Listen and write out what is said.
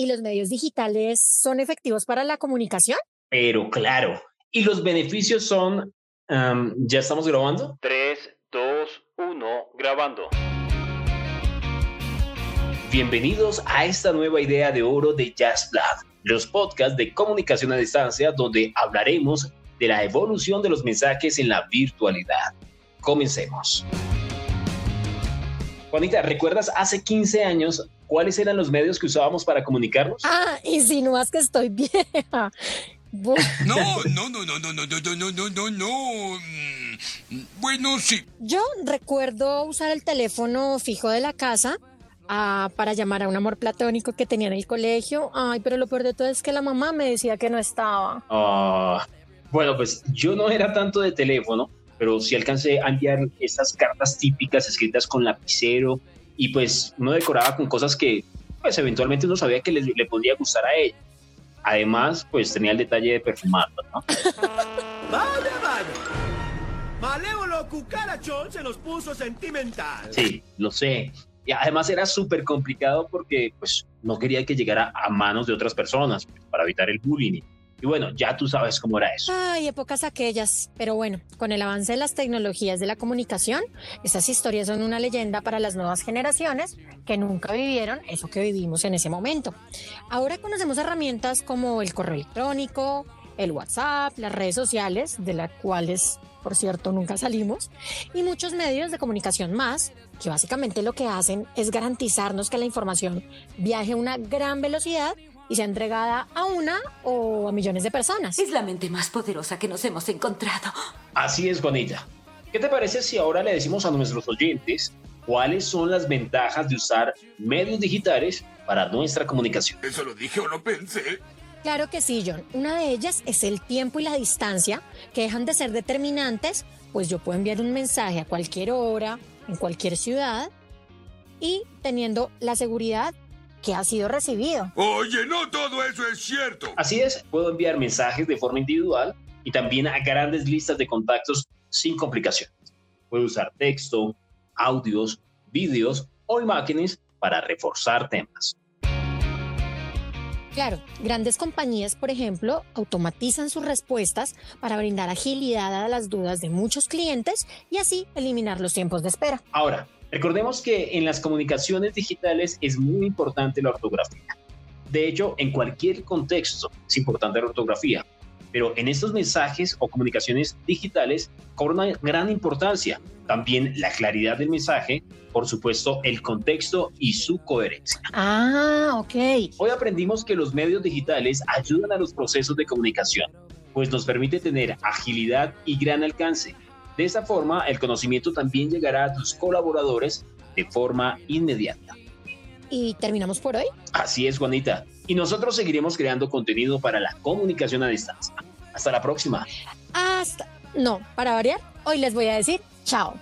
¿y los medios digitales son efectivos para la comunicación? Pero claro, y los beneficios son, ¿ya estamos grabando? 3, 2, 1, grabando. Bienvenidos a esta nueva idea de oro de Jazz los podcasts de comunicación a distancia donde hablaremos de la evolución de los mensajes en la virtualidad. Comencemos. Juanita, ¿recuerdas hace 15 años cuáles eran los medios que usábamos para comunicarnos? Ah, insinúas que estoy vieja. No, no, no, no, no, no, no, no, no, no, no. Bueno, sí. Yo recuerdo usar el teléfono fijo de la casa para llamar a un amor platónico que tenía en el colegio. Ay, pero lo peor de todo es que la mamá me decía que no estaba. Ah, bueno, pues yo no era tanto de teléfono, pero sí alcancé a enviar esas cartas típicas escritas con lapicero y pues uno decoraba con cosas que pues eventualmente uno sabía que le, le podía gustar a ella. Además, pues tenía el detalle de perfumarlo, ¿no? vaya, vaya. Malévolo cucarachón se los puso sentimental. Sí, lo sé. Y además era súper complicado porque pues no quería que llegara a manos de otras personas pues, para evitar el bullying. Y bueno, ya tú sabes cómo era eso. Ay, épocas aquellas. Pero bueno, con el avance de las tecnologías de la comunicación, esas historias son una leyenda para las nuevas generaciones que nunca vivieron eso que vivimos en ese momento. Ahora conocemos herramientas como el correo electrónico, el WhatsApp, las redes sociales, de las cuales, por cierto, nunca salimos, y muchos medios de comunicación más, que básicamente lo que hacen es garantizarnos que la información viaje a una gran velocidad y sea entregada a una o a millones de personas. Es la mente más poderosa que nos hemos encontrado. Así es, Juanita. ¿Qué te parece si ahora le decimos a nuestros oyentes cuáles son las ventajas de usar medios digitales para nuestra comunicación? ¿Eso lo dije o lo pensé? Claro que sí, John. Una de ellas es el tiempo y la distancia, que dejan de ser determinantes, pues yo puedo enviar un mensaje a cualquier hora, en cualquier ciudad, y teniendo la seguridad que ha sido recibido. Oye, no todo eso es cierto. Así es, puedo enviar mensajes de forma individual y también a grandes listas de contactos sin complicaciones. Puedo usar texto, audios, vídeos o imágenes para reforzar temas. Claro, grandes compañías, por ejemplo, automatizan sus respuestas para brindar agilidad a las dudas de muchos clientes y así eliminar los tiempos de espera. Ahora, recordemos que en las comunicaciones digitales es muy importante la ortografía. De hecho, en cualquier contexto es importante la ortografía, pero en estos mensajes o comunicaciones digitales cobra una gran importancia. También la claridad del mensaje, por supuesto, el contexto y su coherencia. Ah, ok. Hoy aprendimos que los medios digitales ayudan a los procesos de comunicación, pues nos permite tener agilidad y gran alcance. De esta forma, el conocimiento también llegará a tus colaboradores de forma inmediata. ¿Y terminamos por hoy? Así es, Juanita. Y nosotros seguiremos creando contenido para la comunicación a distancia. Hasta la próxima. Hasta... No, para variar, hoy les voy a decir chao.